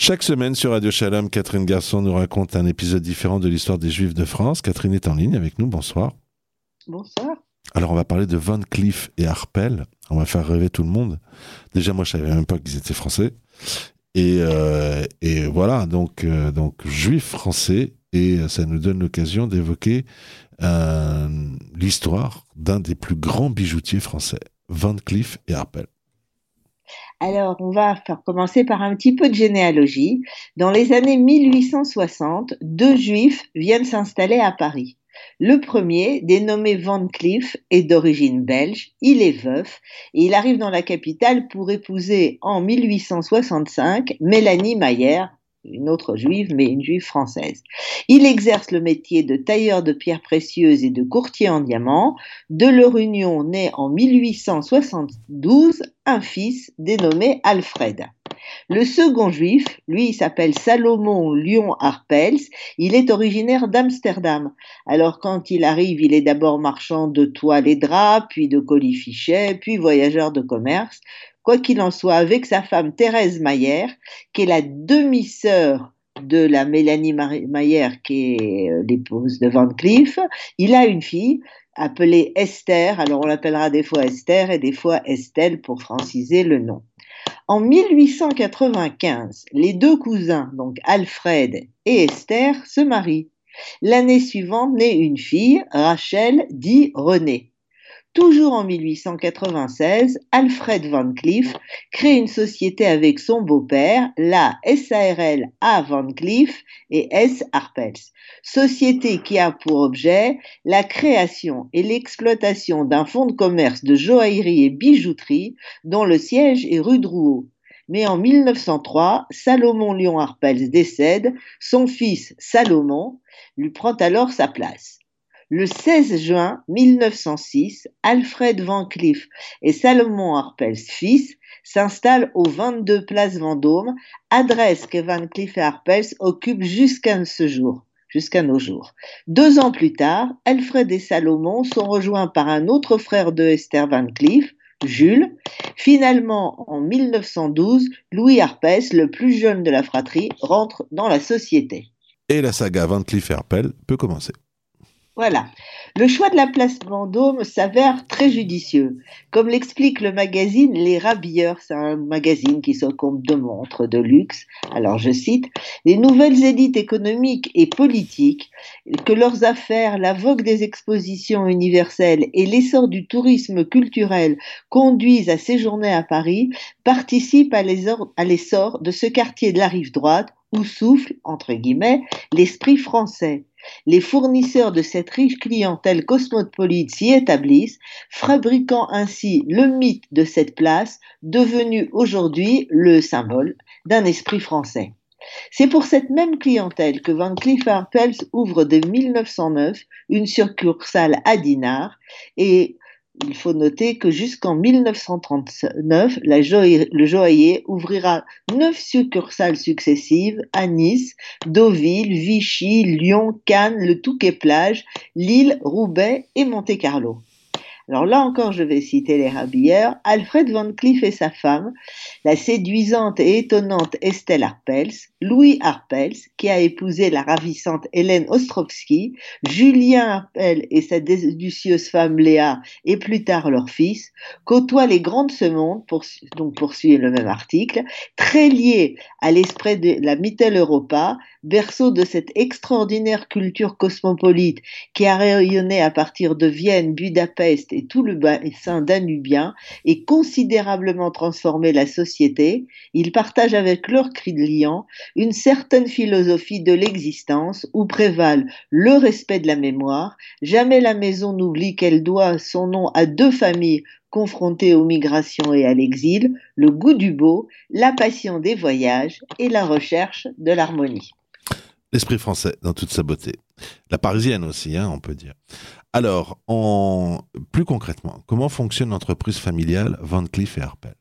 Chaque semaine sur Radio Shalom, Catherine Garçon nous raconte un épisode différent de l'histoire des Juifs de France. Catherine est en ligne avec nous. Bonsoir. Bonsoir. Alors, on va parler de Van Cleef et Harpel. On va faire rêver tout le monde. Déjà, moi, je savais même pas qu'ils étaient français. Et, euh, et voilà, donc, euh, donc juifs français. Et ça nous donne l'occasion d'évoquer euh, l'histoire d'un des plus grands bijoutiers français, Van Cleef et Harpel. Alors, on va faire commencer par un petit peu de généalogie. Dans les années 1860, deux juifs viennent s'installer à Paris. Le premier, dénommé Van Cleef, est d'origine belge, il est veuf et il arrive dans la capitale pour épouser en 1865 Mélanie Mayer, une autre juive, mais une juive française. Il exerce le métier de tailleur de pierres précieuses et de courtier en diamants. De leur union naît en 1872 un fils dénommé Alfred. Le second juif, lui, s'appelle Salomon Lyon Harpels. Il est originaire d'Amsterdam. Alors, quand il arrive, il est d'abord marchand de toiles et draps, puis de colifichets, puis voyageur de commerce. Quoi qu'il en soit, avec sa femme Thérèse Mayer, qui est la demi-sœur de la Mélanie Mayer, qui est euh, l'épouse de Van Cleef, il a une fille appelée Esther. Alors on l'appellera des fois Esther et des fois Estelle pour franciser le nom. En 1895, les deux cousins, donc Alfred et Esther, se marient. L'année suivante naît une fille, Rachel, dit Renée. Toujours en 1896, Alfred Van Cleef crée une société avec son beau-père, la SARL A Van Cleef et S Harpels, société qui a pour objet la création et l'exploitation d'un fonds de commerce de joaillerie et bijouterie dont le siège est rue Drouot. Mais en 1903, Salomon Lyon Harpels décède, son fils Salomon lui prend alors sa place. Le 16 juin 1906, Alfred Van Cleef et Salomon Harpels fils s'installent au 22 Place Vendôme, adresse que Van Cleef et Harpels occupent jusqu'à ce jour jusqu'à nos jours. Deux ans plus tard, Alfred et Salomon sont rejoints par un autre frère de Esther Van Cleef, Jules. Finalement, en 1912, Louis Harpès, le plus jeune de la fratrie, rentre dans la société. Et la saga Van Cleef Harpel peut commencer. Voilà. Le choix de la place Vendôme s'avère très judicieux. Comme l'explique le magazine Les Rabilleurs, c'est un magazine qui s'occupe de montres de luxe. Alors je cite, les nouvelles élites économiques et politiques, que leurs affaires, la vogue des expositions universelles et l'essor du tourisme culturel conduisent à séjourner à Paris, participent à l'essor de ce quartier de la rive droite où souffle, entre guillemets, l'esprit français. Les fournisseurs de cette riche clientèle cosmopolite s'y établissent, fabriquant ainsi le mythe de cette place, devenu aujourd'hui le symbole d'un esprit français. C'est pour cette même clientèle que Van Cleef Arpels ouvre dès 1909 une succursale à Dinard et il faut noter que jusqu'en 1939, le joaillier ouvrira neuf succursales successives à Nice, Deauville, Vichy, Lyon, Cannes, le Touquet-Plage, Lille, Roubaix et Monte-Carlo. Alors là encore, je vais citer les rabilleurs. Alfred Van Cleef et sa femme, la séduisante et étonnante Estelle Harpels, Louis Harpels, qui a épousé la ravissante Hélène Ostrovsky, Julien Harpel et sa délicieuse femme Léa, et plus tard leur fils, côtoient les grandes ce monde, donc poursuit le même article, très liés à l'esprit de la Mitteleuropa, berceau de cette extraordinaire culture cosmopolite qui a rayonné à partir de Vienne, Budapest tout le bassin danubien et considérablement transformé la société, ils partagent avec leurs clients une certaine philosophie de l'existence où prévalent le respect de la mémoire, jamais la maison n'oublie qu'elle doit son nom à deux familles confrontées aux migrations et à l'exil, le goût du beau, la passion des voyages et la recherche de l'harmonie. L'esprit français dans toute sa beauté. La parisienne aussi, hein, on peut dire. Alors, plus concrètement, comment fonctionne l'entreprise familiale Van Cleef et Arpels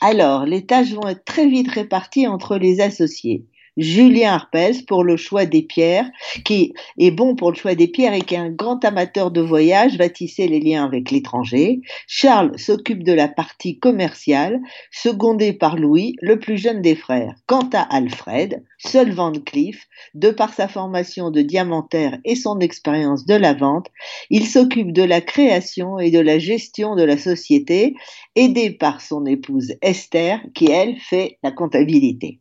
Alors, les tâches vont être très vite réparties entre les associés. Julien Arpels pour le choix des pierres, qui est bon pour le choix des pierres et qui est un grand amateur de voyage, va tisser les liens avec l'étranger. Charles s'occupe de la partie commerciale, secondé par Louis, le plus jeune des frères. Quant à Alfred, seul Van Cleef, de par sa formation de diamantaire et son expérience de la vente, il s'occupe de la création et de la gestion de la société, aidé par son épouse Esther, qui elle fait la comptabilité.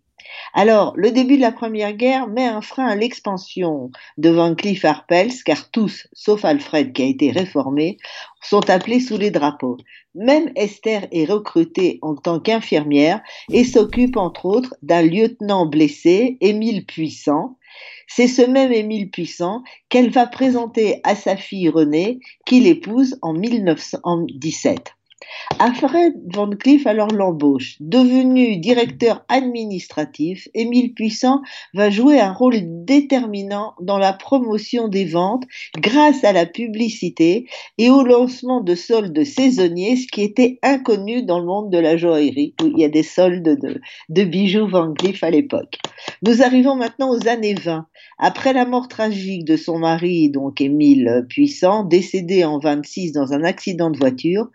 Alors, le début de la Première Guerre met un frein à l'expansion de Van Cleef Arpels, car tous, sauf Alfred qui a été réformé, sont appelés sous les drapeaux. Même Esther est recrutée en tant qu'infirmière et s'occupe entre autres d'un lieutenant blessé, Émile Puissant. C'est ce même Émile Puissant qu'elle va présenter à sa fille Renée, qu'il épouse en 1917. Alfred Van Cleef alors l'embauche. Devenu directeur administratif, Émile Puissant va jouer un rôle déterminant dans la promotion des ventes grâce à la publicité et au lancement de soldes saisonniers, ce qui était inconnu dans le monde de la joaillerie, où il y a des soldes de, bijoux Van Cleef à l'époque. Nous arrivons maintenant aux années 20. Après la mort tragique de son mari, donc Émile Puissant, décédé en 26 dans un accident de voiture,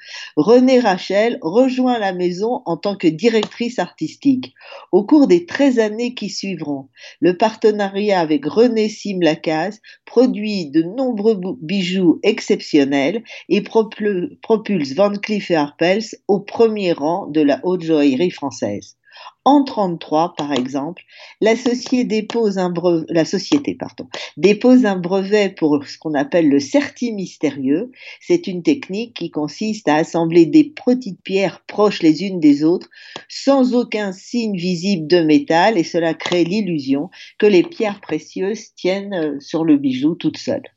René Rachel rejoint la maison en tant que directrice artistique. Au cours des 13 années qui suivront, le partenariat avec René Sim-Lacaze produit de nombreux bijoux exceptionnels et propulse Van Cleef et Arpels au premier rang de la haute joaillerie française. En 33, par exemple, la, société dépose un brevet, la société pardon, dépose un brevet pour ce qu'on appelle le certi mystérieux. C'est une technique qui consiste à assembler des petites pierres proches les unes des autres sans aucun signe visible de métal et cela crée l'illusion que les pierres précieuses tiennent euh, sur le bijou toutes seules.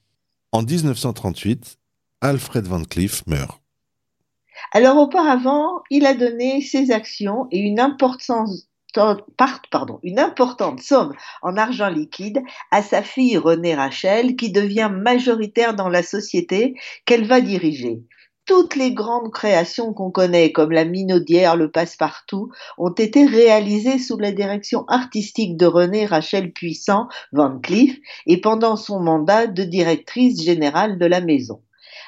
En 1938, Alfred Van Cleef meurt. Alors auparavant, il a donné ses actions et une importante, somme en argent liquide à sa fille Renée Rachel, qui devient majoritaire dans la société qu'elle va diriger. Toutes les grandes créations qu'on connaît, comme la Minaudière, le Passe-Partout, ont été réalisées sous la direction artistique de Renée Rachel Puissant Van Cleef et pendant son mandat de directrice générale de la maison.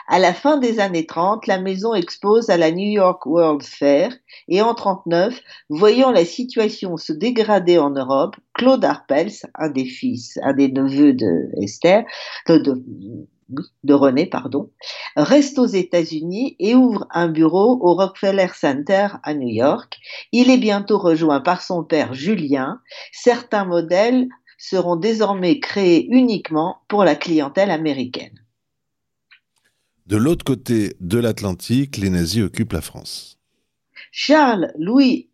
À la fin des années 30, la maison expose à la New York World Fair et en 39, voyant la situation se dégrader en Europe, Claude Arpels, un des fils, un des neveux de Esther, de, de René, pardon, reste aux États-Unis et ouvre un bureau au Rockefeller Center à New York. Il est bientôt rejoint par son père Julien. Certains modèles seront désormais créés uniquement pour la clientèle américaine. De l'autre côté de l'Atlantique, les nazis occupent la France. Charles, Louis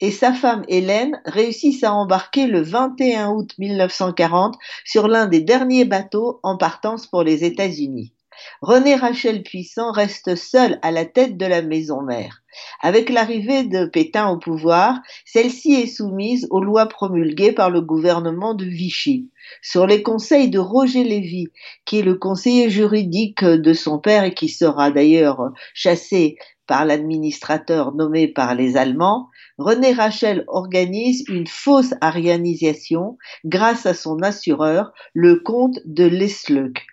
et sa femme Hélène réussissent à embarquer le 21 août 1940 sur l'un des derniers bateaux en partance pour les États-Unis. René Rachel Puissant reste seul à la tête de la maison mère. Avec l'arrivée de Pétain au pouvoir, celle-ci est soumise aux lois promulguées par le gouvernement de Vichy. Sur les conseils de Roger Lévy, qui est le conseiller juridique de son père et qui sera d'ailleurs chassé par l'administrateur nommé par les Allemands, René Rachel organise une fausse arianisation grâce à son assureur, le comte de Lesleuk.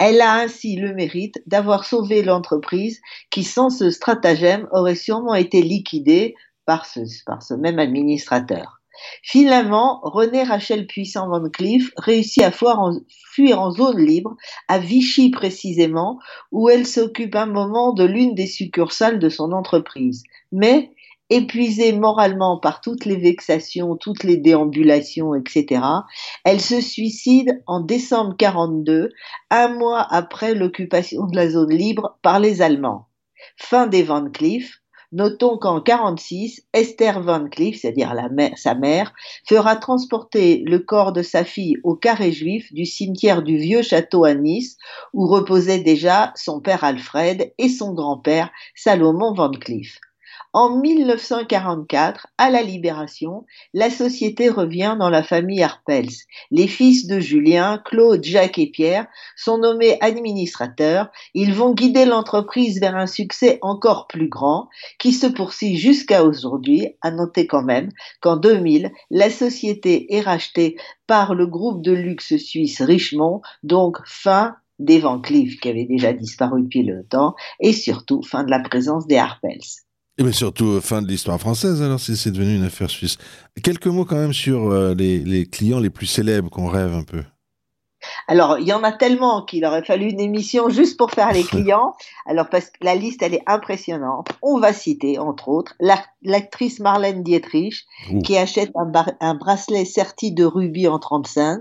Elle a ainsi le mérite d'avoir sauvé l'entreprise qui, sans ce stratagème, aurait sûrement été liquidée par ce, par ce même administrateur. Finalement, René Rachel Puissant Van Cleef réussit à fuir en zone libre, à Vichy précisément, où elle s'occupe un moment de l'une des succursales de son entreprise. Mais épuisée moralement par toutes les vexations, toutes les déambulations, etc., elle se suicide en décembre 42, un mois après l'occupation de la zone libre par les Allemands. Fin des Van Cleef. Notons qu'en 46, Esther Van Cleef, c'est-à-dire sa mère, fera transporter le corps de sa fille au carré juif du cimetière du vieux château à Nice, où reposaient déjà son père Alfred et son grand-père Salomon Van Cleef. En 1944, à la Libération, la société revient dans la famille Arpels. Les fils de Julien, Claude, Jacques et Pierre sont nommés administrateurs. Ils vont guider l'entreprise vers un succès encore plus grand qui se poursuit jusqu'à aujourd'hui. À noter quand même qu'en 2000, la société est rachetée par le groupe de luxe suisse Richemont, donc fin des Van Cleef qui avaient déjà disparu depuis le temps, et surtout fin de la présence des Harpels. Et mais surtout, euh, fin de l'histoire française, alors, si c'est devenu une affaire suisse. Quelques mots quand même sur euh, les, clients les plus célèbres qu'on rêve un peu. Alors, il y en a tellement qu'il aurait fallu une émission juste pour faire les clients. Alors, parce que la liste, elle est impressionnante. On va citer, entre autres, l'actrice Marlène Dietrich, qui achète un, un, bracelet serti de rubis en 35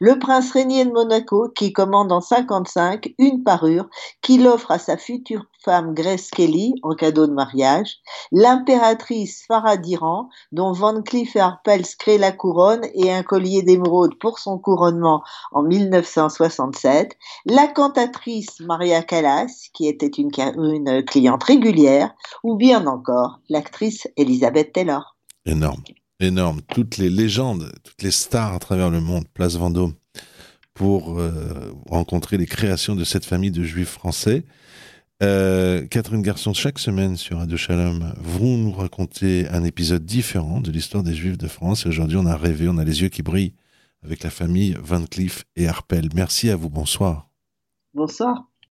le prince régnier de Monaco qui commande en 55 une parure qu'il offre à sa future femme Grace Kelly en cadeau de mariage, l'impératrice Farah d'Iran dont Van Cleef Arpels crée la couronne et un collier d'émeraude pour son couronnement en 1967, la cantatrice Maria Callas qui était une, une cliente régulière ou bien encore l'actrice Elizabeth Taylor. Énorme énorme. Toutes les légendes, toutes les stars à travers le monde, Place Vendôme, pour euh, rencontrer les créations de cette famille de juifs français. Euh, Catherine Garçon, chaque semaine sur Radio Shalom, vous nous racontez un épisode différent de l'histoire des Juifs de France. Et aujourd'hui, on a rêvé, on a les yeux qui brillent avec la famille Van Cleef et Harpel. Merci à vous, bonsoir. Bonsoir.